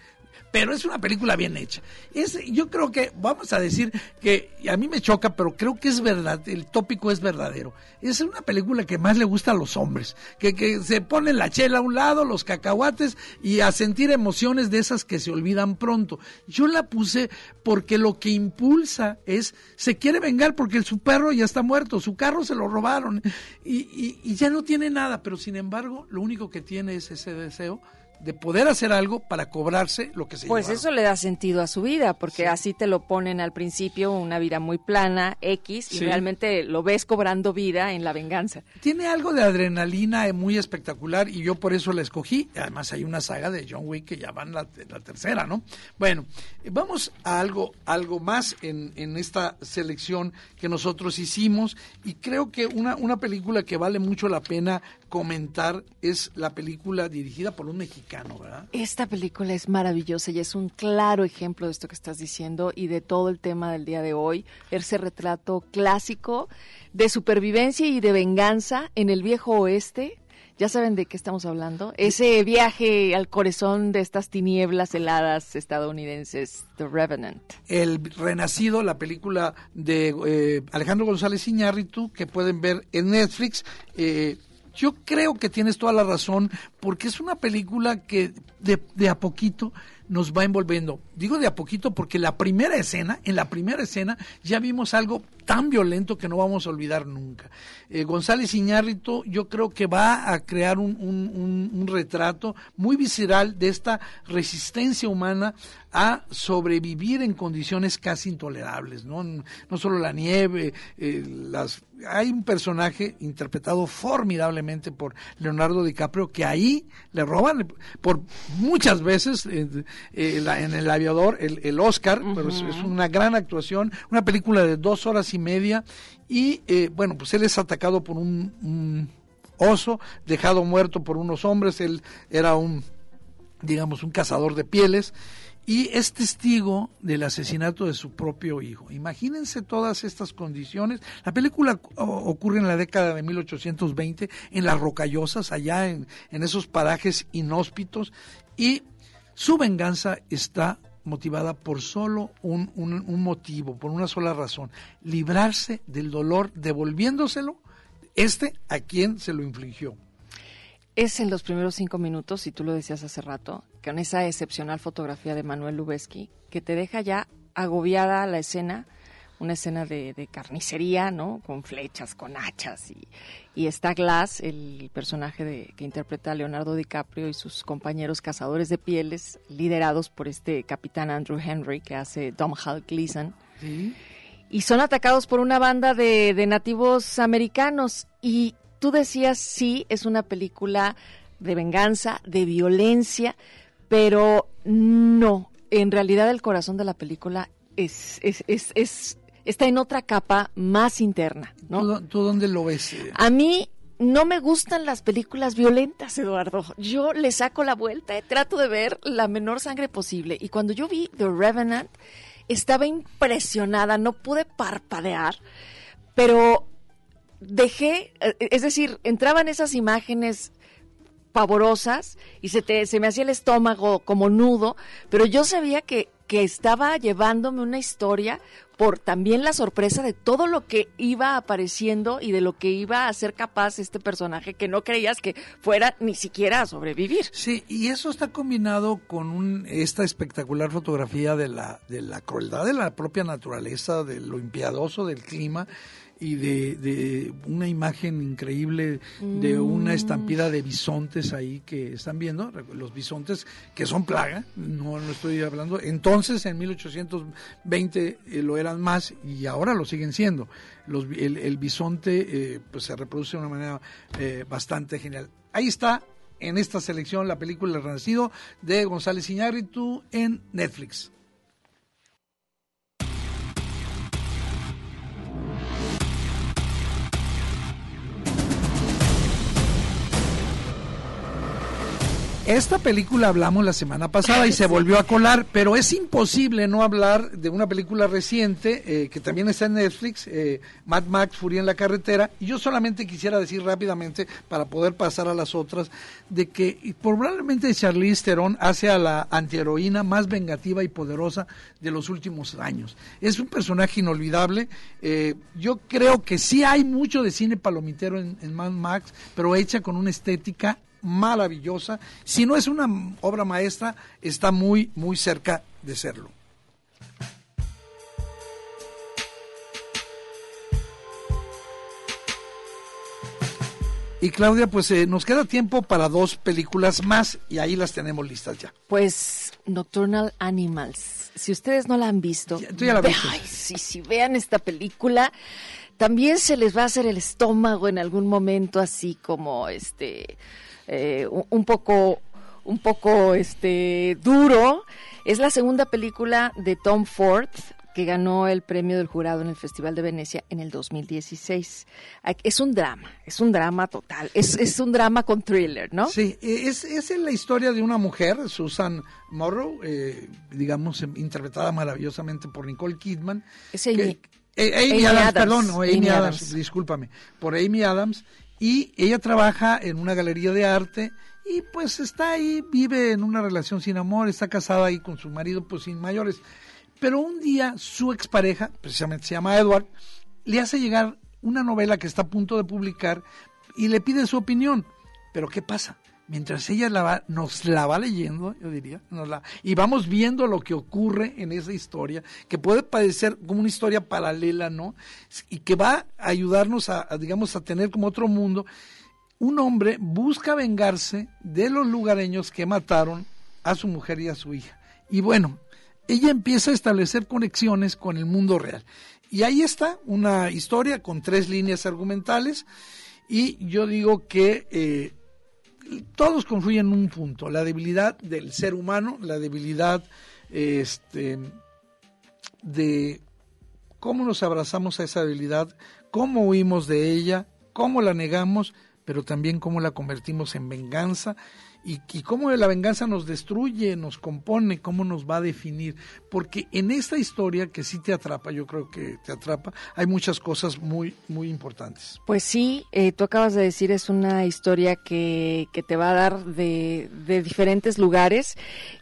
pero es una película bien hecha. Es, yo creo que, vamos a decir que a mí me choca, pero creo que es verdad, el tópico es verdadero. Es una película que más le gusta a los hombres, que, que se ponen la chela a un lado, los cacahuates y a sentir emociones de esas que se olvidan pronto. Yo la puse porque lo que impulsa es, se quiere vengar porque su perro ya está muerto, su carro se lo robaron y, y ya no tiene nada, pero sin embargo lo único que tiene es ese deseo de poder hacer algo para cobrarse lo que se Pues eso le da sentido a su vida, porque así te lo ponen al principio, una vida muy plana, X, y realmente lo ves cobrando vida en la venganza. Tiene algo de adrenalina muy espectacular y yo por eso la escogí. Además hay una saga de John Wick que ya van la, la tercera, ¿no? Bueno, vamos a algo, algo más en, en esta selección que nosotros hicimos y creo que una, una película que vale mucho la pena comentar es la película dirigida por un mexicano, ¿verdad? Esta película es maravillosa y es un claro ejemplo de esto que estás diciendo y de todo el tema del día de hoy, ese retrato clásico de supervivencia y de venganza en el viejo oeste. Ya saben de qué estamos hablando. Ese viaje al corazón de estas tinieblas heladas estadounidenses, The Revenant. El Renacido, la película de eh, Alejandro González Iñárritu, que pueden ver en Netflix. Eh, yo creo que tienes toda la razón, porque es una película que de, a poquito nos va envolviendo. Digo de a poquito porque la primera escena, en la primera escena ya vimos algo tan violento que no vamos a olvidar nunca. Eh, González Iñárritu yo creo que va a crear un, un, retrato muy visceral de esta resistencia humana a sobrevivir en condiciones casi intolerables, ¿no? No solo la nieve, eh, las hay un personaje interpretado formidablemente por Leonardo DiCaprio que ahí le roban por muchas veces eh, en el aviador el, Oscar, pero es, una gran actuación, una película de dos horas y media y eh, bueno, pues él es atacado por un, oso, dejado muerto por unos hombres, él era un, digamos, un cazador de pieles y es testigo del asesinato de su propio hijo. Imagínense todas estas condiciones. La película ocurre en la década de 1820 en las rocallosas, allá en, en esos parajes inhóspitos, y su venganza está motivada por solo un, motivo, por una sola razón, librarse del dolor devolviéndoselo este a quien se lo infligió. Es en los primeros cinco minutos, y tú lo decías hace rato, con esa excepcional fotografía de Manuel Lubezki, que te deja ya agobiada la escena, una escena de, carnicería, ¿no? Con flechas, con hachas. Y, y está Glass, el personaje de, que interpreta a Leonardo DiCaprio y sus compañeros cazadores de pieles, liderados por este capitán Andrew Henry, que hace Dom Hal Gleason. Y son atacados por una banda de, de nativos americanos. Y tú decías, sí, es una película de venganza, de violencia, pero no. En realidad el corazón de la película es, es, es, es está en otra capa más interna, ¿no? ¿Tú, dónde lo ves? A mí no me gustan las películas violentas, Eduardo. Yo le saco la vuelta, trato de ver la menor sangre posible. Y cuando yo vi The Revenant, estaba impresionada, no pude parpadear, pero dejé, eh, es decir, entraban esas imágenes pavorosas y se, te, se me hacía el estómago como nudo, pero yo sabía que, que estaba llevándome una historia por también la sorpresa de todo lo que iba apareciendo y de lo que iba a ser capaz este personaje que no creías que fuera ni siquiera a sobrevivir. Sí, y eso está combinado con un, esta espectacular fotografía de la, de la crueldad de la propia naturaleza, de lo impiadoso del clima y de, una imagen increíble de una mm. estampida de bisontes ahí que están viendo, los bisontes que son plaga, no lo estoy hablando, entonces en 1820 eh, lo eran más y ahora lo siguen siendo. Los, el, bisonte eh, pues se reproduce de una manera eh, bastante genial. Ahí está en esta selección la película El Renacido de González Iñárritu en Netflix. Esta película hablamos la semana pasada y se volvió a colar, pero es imposible no hablar de una película reciente eh, que también está en Netflix, eh, Mad Max, Furia en la carretera. Y yo solamente quisiera decir rápidamente, para poder pasar a las otras, de que probablemente Charlize Theron hace a la antiheroína más vengativa y poderosa de los últimos años. Es un personaje inolvidable. Eh, yo creo que sí hay mucho de cine palomitero en, en Mad Max, pero hecha con una estética maravillosa. Si no es una obra maestra, está muy, muy cerca de serlo. Y Claudia, pues eh, nos queda tiempo para dos películas más y ahí las tenemos listas ya. Pues Nocturnal Animals. Si ustedes no la han visto, ya, la sí, vean esta película. También se les va a hacer el estómago en algún momento así como este eh, un poco un poco este duro. Es la segunda película de Tom Ford que ganó el premio del jurado en el Festival de Venecia en el 2016. Es un drama, es un drama total, es, es un drama con thriller, ¿no? Sí, es, es la historia de una mujer, Susan Morrow, eh, digamos, interpretada maravillosamente por Nicole Kidman. Es Amy, eh, Adams, perdón, Amy, Adams, discúlpame, por Amy Adams, y ella trabaja en una galería de arte y pues está ahí, vive en una relación sin amor, está casada ahí con su marido pues sin mayores. Pero un día su expareja, precisamente se llama Edward, le hace llegar una novela que está a punto de publicar y le pide su opinión. Pero ¿qué pasa? Mientras ella la nos la va leyendo, yo diría, y vamos viendo lo que ocurre en esa historia, que puede parecer como una historia paralela, ¿no? Y que va a ayudarnos a, digamos, a tener como otro mundo. Un hombre busca vengarse de los lugareños que mataron a su mujer y a su hija. Y bueno, ella empieza a establecer conexiones con el mundo real. Y ahí está una historia con tres líneas argumentales y yo digo que eh, todos confluyen en un punto, la debilidad del ser humano, la debilidad este, de cómo nos abrazamos a esa debilidad, cómo huimos de ella, cómo la negamos, pero también cómo la convertimos en venganza y, y, cómo la venganza nos destruye, nos compone, cómo nos va a definir. Porque en esta historia que sí te atrapa, yo creo que te atrapa, hay muchas cosas muy, muy importantes. Pues sí, eh, tú acabas de decir, es una historia que, que te va a dar de, de diferentes lugares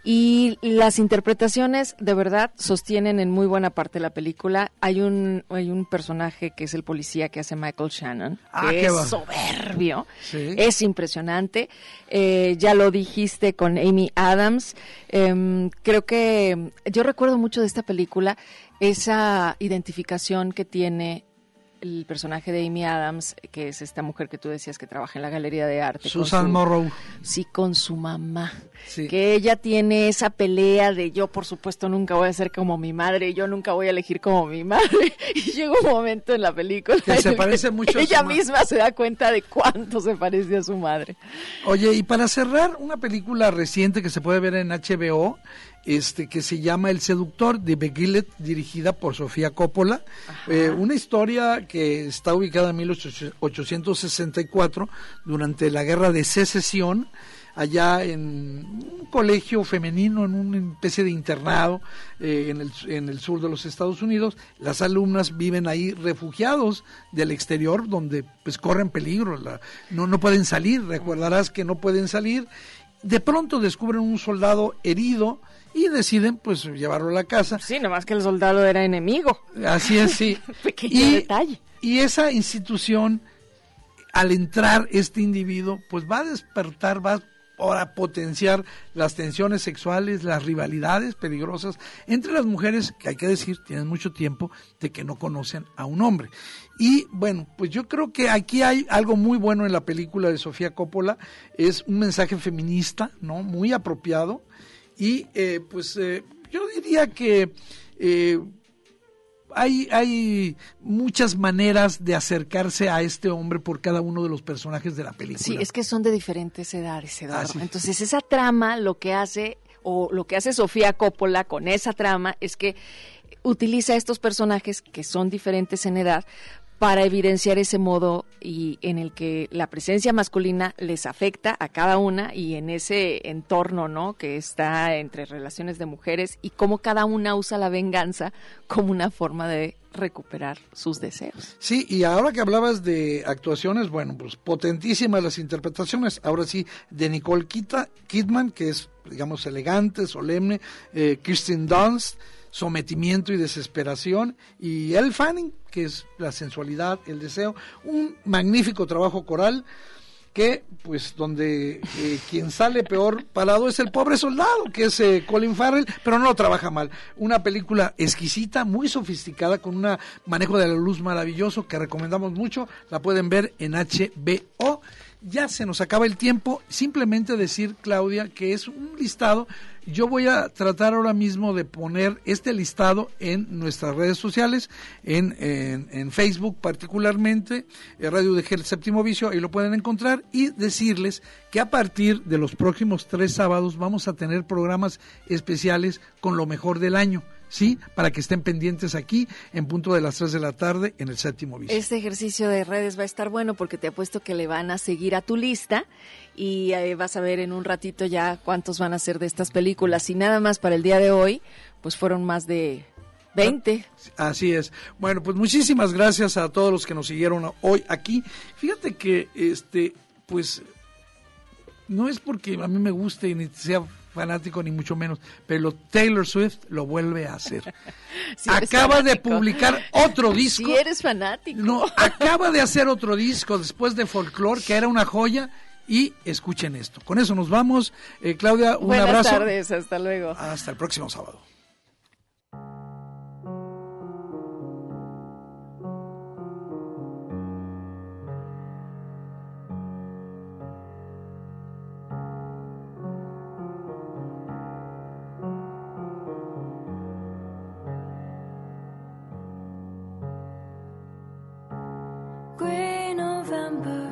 y las interpretaciones de verdad sostienen en muy buena parte la película. Hay un, hay un personaje que es el policía que hace Michael Shannon, ah, que es soberbio, es impresionante. Eh, ya lo dijiste con Amy Adams. Em, creo que yo recuerdo mucho de esta película esa identificación que tiene el personaje de Amy Adams, que es esta mujer que tú decías que trabaja en la galería de arte. Susan Morrow. Sí, con su mamá. Que ella tiene esa pelea de yo, por supuesto, nunca voy a ser como mi madre, yo nunca voy a elegir como mi madre. Y llega un momento en la película. Que se parece mucho Ella misma se da cuenta de cuánto se parece a su madre. Oye, y para cerrar, una película reciente que se puede ver en HBO este que se llama El seductor de Begillet, dirigida por Sofía Coppola. Eh, una historia que está ubicada en 1864 durante la guerra de secesión allá en un colegio femenino, en una especie de internado eh, en, el, en, el, sur de los Estados Unidos. Las alumnas viven ahí refugiados del exterior, donde pues corren peligro, no, no pueden salir, recordarás que no pueden salir. De pronto descubren un soldado herido, y deciden pues llevarlo a la casa. Sí, nomás que el soldado era enemigo. Así es, sí. Pequeño y, detalle. Y esa institución, al entrar este individuo, pues va a despertar, va a potenciar las tensiones sexuales, las rivalidades peligrosas entre las mujeres, que hay que decir, tienen mucho tiempo de que no conocen a un hombre. Y bueno, pues yo creo que aquí hay algo muy bueno en la película de Sofía Coppola, es un mensaje feminista, ¿no? Muy apropiado y eh, pues eh, yo diría que eh, hay, hay muchas maneras de acercarse a este hombre por cada uno de los personajes de la película. Sí, es que son de diferentes edades, Eduardo. Entonces esa trama lo que hace, o lo que hace Sofía Coppola con esa trama es que utiliza estos personajes que son diferentes en edad para evidenciar ese modo y en el que la presencia masculina les afecta a cada una y en ese entorno, ¿no? Que está entre relaciones de mujeres y cómo cada una usa la venganza como una forma de recuperar sus deseos. Sí, y ahora que hablabas de actuaciones, bueno, pues potentísimas las interpretaciones. Ahora sí, de Nicole Kidman, que es, digamos, elegante, solemne, eh, Kirsten Dunst, sometimiento y desesperación, y El Fanning, que es la sensualidad, el deseo, un magnífico trabajo coral que pues donde eh, quien sale peor parado es el pobre soldado, que es eh, Colin Farrell, pero no trabaja mal. Una película exquisita, muy sofisticada, con un manejo de la luz maravilloso que recomendamos mucho, la pueden ver en HBO. Ya se nos acaba el tiempo, simplemente decir, Claudia, que es un listado yo voy a tratar ahora mismo de poner este listado en nuestras redes sociales, en, Facebook particularmente, Radio de Gel Séptimo Vicio, ahí lo pueden encontrar, y decirles que a partir de los próximos tres sábados vamos a tener programas especiales con lo mejor del año. ¿Sí? Para que estén pendientes aquí en punto de las 3 de la tarde en el séptimo vicio. Este ejercicio de redes va a estar bueno porque te apuesto que le van a seguir a tu lista y eh, vas a ver en un ratito ya cuántos van a ser de estas películas. Y nada más para el día de hoy, pues fueron más de 20. Así es. Bueno, pues muchísimas gracias a todos los que nos siguieron hoy aquí. Fíjate que, este, pues, no es porque a mí me guste ni sea fanático ni mucho menos, pero Taylor Swift lo vuelve a hacer. Acaba de publicar otro disco. Si eres fanático. No, acaba de hacer otro disco después de Folklore, que era una joya, y escuchen esto. Con eso nos vamos. Eh, Claudia, un abrazo. Buenas tardes, hasta luego. Hasta el próximo sábado. remember.